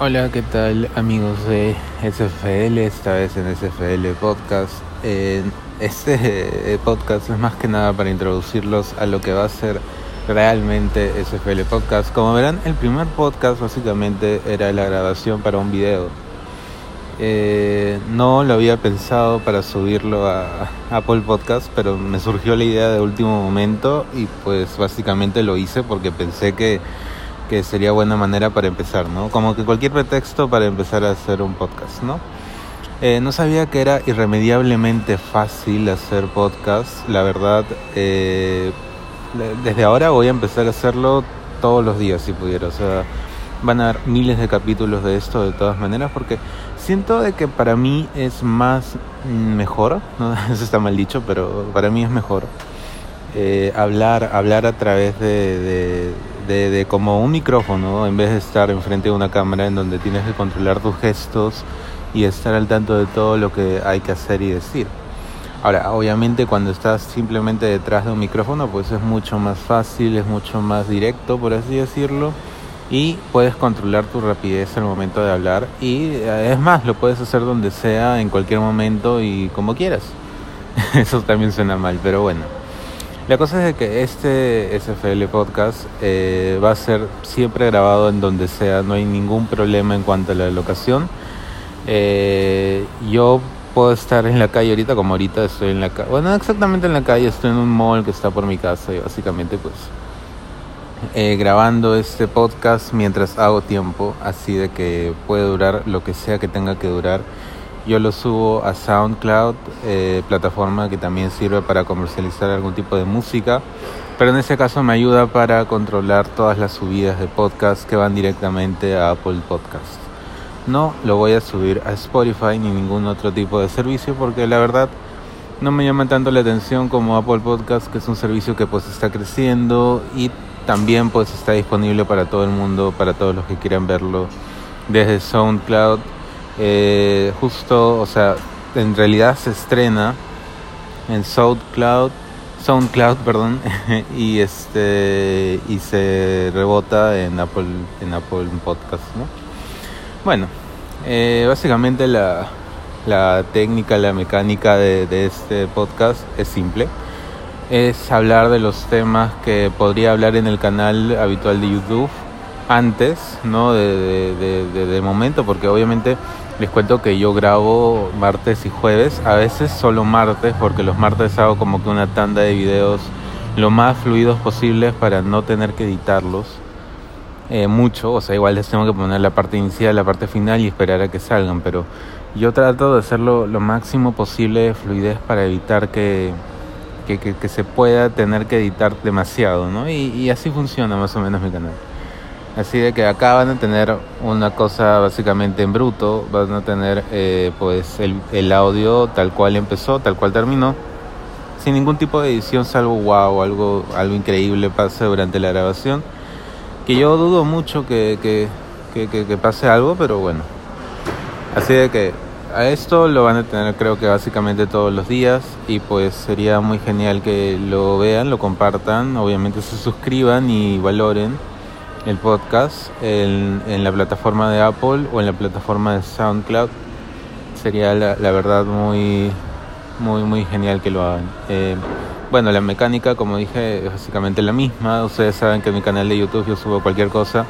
Hola, ¿qué tal amigos de SFL? Esta vez en SFL Podcast. este podcast es más que nada para introducirlos a lo que va a ser realmente SFL Podcast. Como verán, el primer podcast básicamente era la grabación para un video. Eh, no lo había pensado para subirlo a Apple Podcast, pero me surgió la idea de último momento y pues básicamente lo hice porque pensé que que sería buena manera para empezar, ¿no? Como que cualquier pretexto para empezar a hacer un podcast, ¿no? Eh, no sabía que era irremediablemente fácil hacer podcast, la verdad, eh, desde ahora voy a empezar a hacerlo todos los días si pudiera, o sea, van a haber miles de capítulos de esto de todas maneras porque siento de que para mí es más mejor, ¿no? eso está mal dicho, pero para mí es mejor eh, hablar, hablar a través de de, como un micrófono en vez de estar enfrente de una cámara en donde tienes que controlar tus gestos y estar al tanto de todo lo que hay que hacer y decir. Ahora, obviamente cuando estás simplemente detrás de un micrófono, pues es mucho más fácil, es mucho más directo, por así decirlo, y puedes controlar tu rapidez al momento de hablar y eh, es más, lo puedes hacer donde sea, en cualquier momento y como quieras. Eso también suena mal, pero bueno. La cosa es que este SFL podcast eh, va a ser siempre grabado en donde sea, no hay ningún problema en cuanto a la locación. Eh, yo puedo estar en la calle ahorita, como ahorita estoy en la calle, bueno, exactamente en la calle, estoy en un mall que está por mi casa y básicamente pues eh, grabando este podcast mientras hago tiempo, así de que puede durar lo que sea que tenga que durar yo lo subo a SoundCloud, eh, plataforma que también sirve para comercializar algún tipo de música, pero en ese caso me ayuda para controlar todas las subidas de podcast que van directamente a Apple Podcast. No lo voy a subir a Spotify ni ningún otro tipo de servicio porque la verdad no me llama tanto la atención como Apple Podcast, que es un servicio que pues está creciendo y también pues está disponible para todo el mundo, para todos los que quieran verlo desde SoundCloud eh, justo, o sea, en realidad se estrena en SoundCloud, SoundCloud, perdón, y este y se rebota en Apple en Apple Podcast, ¿no? Bueno, eh, básicamente la, la técnica, la mecánica de, este podcast es simple. Es hablar de los temas que podría hablar en el canal habitual de YouTube antes, ¿no? De, de, de momento, porque obviamente les cuento que yo grabo martes y jueves, a veces solo martes, porque los martes hago como que una tanda de videos lo más fluidos posibles para no tener que editarlos eh, mucho. O sea, igual les tengo que poner la parte inicial, la parte final y esperar a que salgan, pero yo trato de hacerlo lo máximo posible de fluidez para evitar que, que, que, se pueda tener que editar demasiado, ¿no? Y, y así funciona más o menos mi canal. Así de que acá van a tener una cosa básicamente en bruto, van a tener eh, pues el, el, audio tal cual empezó, tal cual terminó, sin ningún tipo de edición salvo wow, algo, algo increíble pase durante la grabación, que yo dudo mucho que, que, que, que pase algo, pero bueno. Así de que a esto lo van a tener creo que básicamente todos los días y pues sería muy genial que lo vean, lo compartan, obviamente se suscriban y valoren el podcast en, la plataforma de Apple o en la plataforma de SoundCloud. Sería la, la verdad muy, muy, muy genial que lo hagan. Eh, bueno, la mecánica, como dije, es básicamente la misma. Ustedes saben que en mi canal de YouTube yo subo cualquier cosa.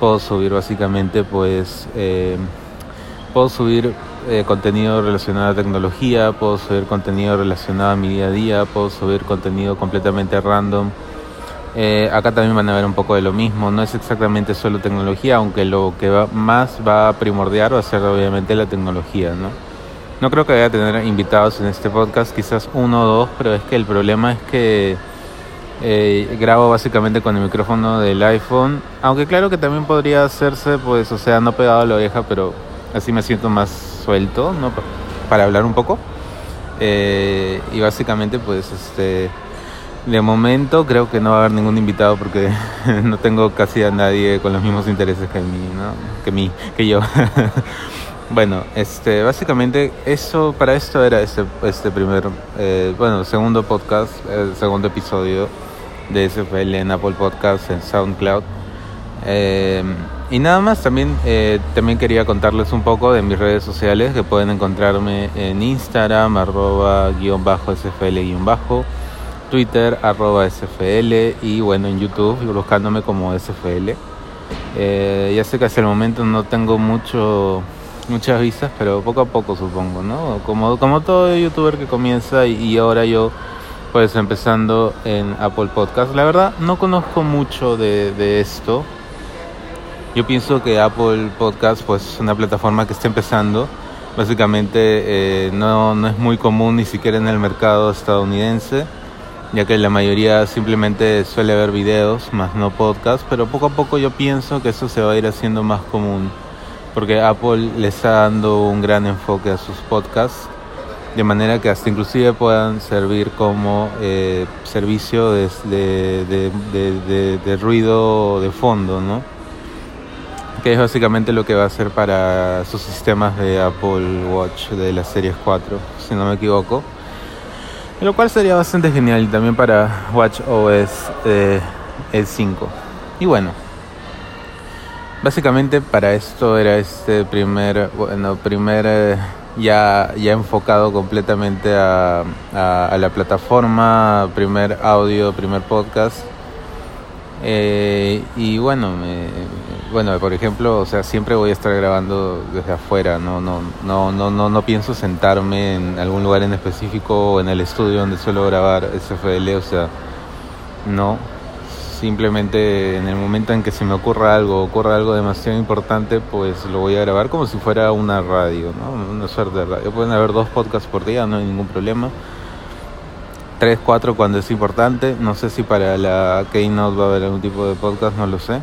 Puedo subir básicamente, pues, eh, puedo subir eh, contenido relacionado a tecnología, puedo subir contenido relacionado a mi día a día, puedo subir contenido completamente random eh, acá también van a ver un poco de lo mismo, no es exactamente solo tecnología, aunque lo que va, más va a primordiar va a ser obviamente la tecnología, ¿no? No creo que vaya a tener invitados en este podcast, quizás uno o dos, pero es que el problema es que eh, grabo básicamente con el micrófono del iPhone, aunque claro que también podría hacerse, pues, o sea, no pegado a la oreja, pero así me siento más suelto, ¿no? Para hablar un poco. Eh, y básicamente, pues, este de momento creo que no va a haber ningún invitado porque no tengo casi a nadie con los mismos intereses que mí. Que mí, que yo. bueno, este, básicamente eso, para esto era este, este primer, eh, bueno, segundo podcast, segundo episodio de SFL en Apple Podcast, en SoundCloud. Eh, y nada más, también, eh, también quería contarles un poco de mis redes sociales que pueden encontrarme en Instagram, arroba guion bajo SFL guion bajo, Twitter, arroba SFL y bueno, en YouTube buscándome como SFL. Eh, ya sé que hasta el momento no tengo mucho, muchas vistas, pero poco a poco supongo, ¿no? Como, como todo youtuber que comienza y, ahora yo pues empezando en Apple Podcast. La verdad no conozco mucho de, de esto. Yo pienso que Apple Podcast pues es una plataforma que está empezando. Básicamente eh, no, no es muy común ni siquiera en el mercado estadounidense ya que la mayoría simplemente suele ver videos, más no podcast, pero poco a poco yo pienso que eso se va a ir haciendo más común, porque Apple le está dando un gran enfoque a sus podcasts, de manera que hasta inclusive puedan servir como eh, servicio de, de, de, ruido de fondo, ¿no? Que es básicamente lo que va a hacer para sus sistemas de Apple Watch de la series 4, si no me equivoco. Lo cual sería bastante genial también para Watch OS eh, el 5. Y bueno, básicamente para esto era este primer, bueno, primer eh, ya, ya enfocado completamente a, a, la plataforma, primer audio, primer podcast. Eh, y bueno, me, bueno, por ejemplo, o sea, siempre voy a estar grabando desde afuera, no, no, no, no, no, no pienso sentarme en algún lugar en específico o en el estudio donde suelo grabar SFL, o sea, no. Simplemente en el momento en que se me ocurra algo, ocurra algo demasiado importante, pues lo voy a grabar como si fuera una radio, ¿no? Una suerte de radio. Pueden haber dos podcasts por día, no hay ningún problema. Tres, cuatro cuando es importante. No sé si para la Keynote va a haber algún tipo de podcast, no lo sé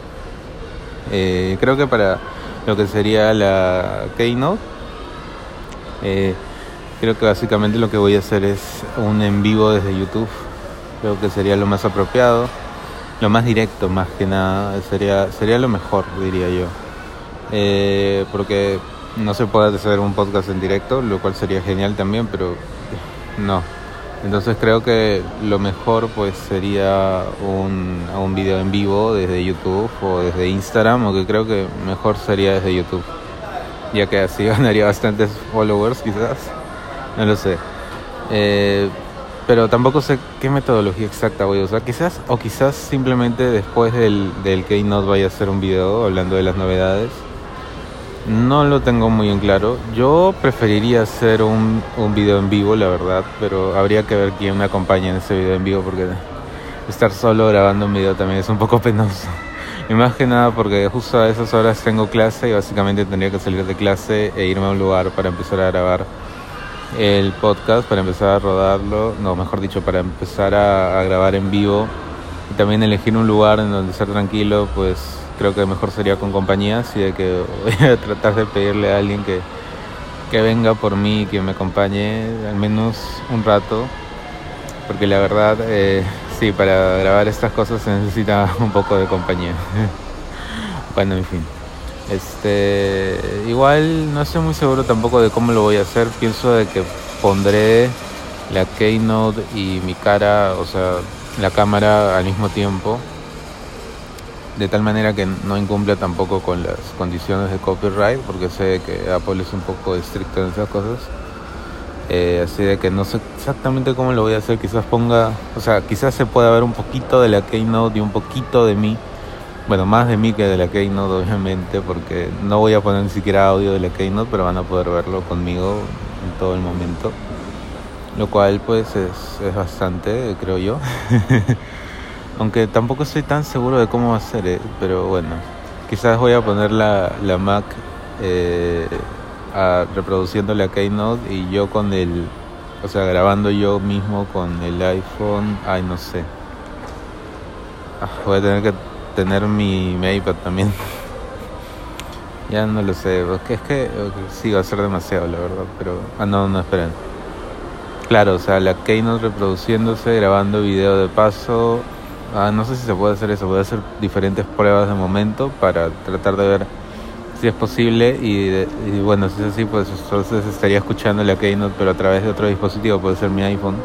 eh, creo que para lo que sería la Keynote, eh, creo que básicamente lo que voy a hacer es un en vivo desde YouTube. Creo que sería lo más apropiado, lo más directo más que nada, sería, sería lo mejor, diría yo. Eh, porque no se puede hacer un podcast en directo, lo cual sería genial también, pero no, entonces creo que lo mejor pues sería un, un video en vivo desde YouTube o desde Instagram, o que creo que mejor sería desde YouTube, ya que así ganaría bastantes followers quizás, no lo sé. Eh, pero tampoco sé qué metodología exacta voy a usar, quizás o quizás simplemente después del, del Keynote vaya a hacer un video hablando de las novedades no lo tengo muy en claro. Yo preferiría hacer un, un video en vivo, la verdad, pero habría que ver quién me acompaña en ese video en vivo porque estar solo grabando un video también es un poco penoso. Y más que nada porque justo a esas horas tengo clase y básicamente tendría que salir de clase e irme a un lugar para empezar a grabar el podcast, para empezar a rodarlo, no, mejor dicho, para empezar a, a grabar en vivo y también elegir un lugar en donde estar tranquilo, pues creo que mejor sería con compañía, así de que voy a tratar de pedirle a alguien que, que venga por mí, que me acompañe al menos un rato, porque la verdad, eh, sí, para grabar estas cosas se necesita un poco de compañía. bueno, en fin. Este, igual no estoy muy seguro tampoco de cómo lo voy a hacer. Pienso de que pondré la keynote y mi cara, o sea, la cámara al mismo tiempo de tal manera que no incumple tampoco con las condiciones de copyright, porque sé que Apple es un poco estricto en esas cosas. Eh, así de que no sé exactamente cómo lo voy a hacer, quizás ponga, o sea, quizás se pueda ver un poquito de la Keynote y un poquito de mí, bueno, más de mí que de la Keynote obviamente, porque no voy a poner ni siquiera audio de la Keynote, pero van a poder verlo conmigo en todo el momento, lo cual pues es, es bastante, creo yo. Aunque tampoco estoy tan seguro de cómo va a ser, eh, pero bueno. Quizás voy a poner la, la Mac eh, reproduciendo la Keynote y yo con el... O sea, grabando yo mismo con el iPhone. Ay, no sé. Ah, voy a tener que tener mi, mi iPad también. ya no lo sé. Porque es que sí, va a ser demasiado, la verdad. Pero... Ah, no, no, esperen. Claro, o sea, la Keynote reproduciéndose, grabando video de paso Ah, no sé si se puede hacer eso, puede hacer diferentes pruebas de momento para tratar de ver si es posible y, bueno, si es así, pues entonces estaría escuchando la Keynote pero a través de otro dispositivo, puede ser mi iPhone,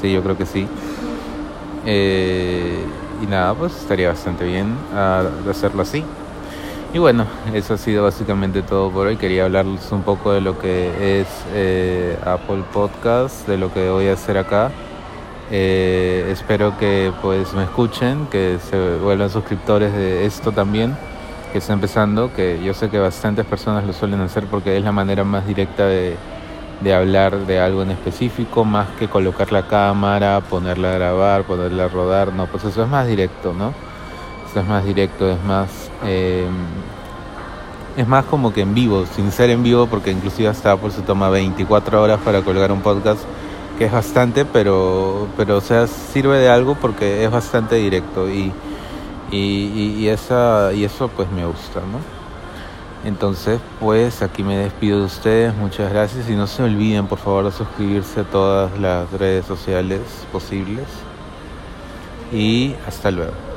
sí, yo creo que sí. Eh, y nada, pues estaría bastante bien ah, hacerlo así. Y bueno, eso ha sido básicamente todo por hoy. Quería hablarles un poco de lo que es eh, Apple Podcast, de lo que voy a hacer acá. Eh, espero que pues me escuchen, que se vuelvan suscriptores de esto también, que está empezando, que yo sé que bastantes personas lo suelen hacer porque es la manera más directa de, de hablar de algo en específico, más que colocar la cámara, ponerla a grabar, ponerla a rodar, no, pues eso es más directo, ¿no? Eso es más directo, es más eh, es más como que en vivo, sin ser en vivo, porque inclusive hasta Apple se toma 24 horas para colgar un podcast, que es bastante, pero, pero o sea, sirve de algo porque es bastante directo y, y, y, esa, y eso pues me gusta, ¿no? Entonces, pues aquí me despido de ustedes, muchas gracias y no se olviden por favor de suscribirse a todas las redes sociales posibles y hasta luego.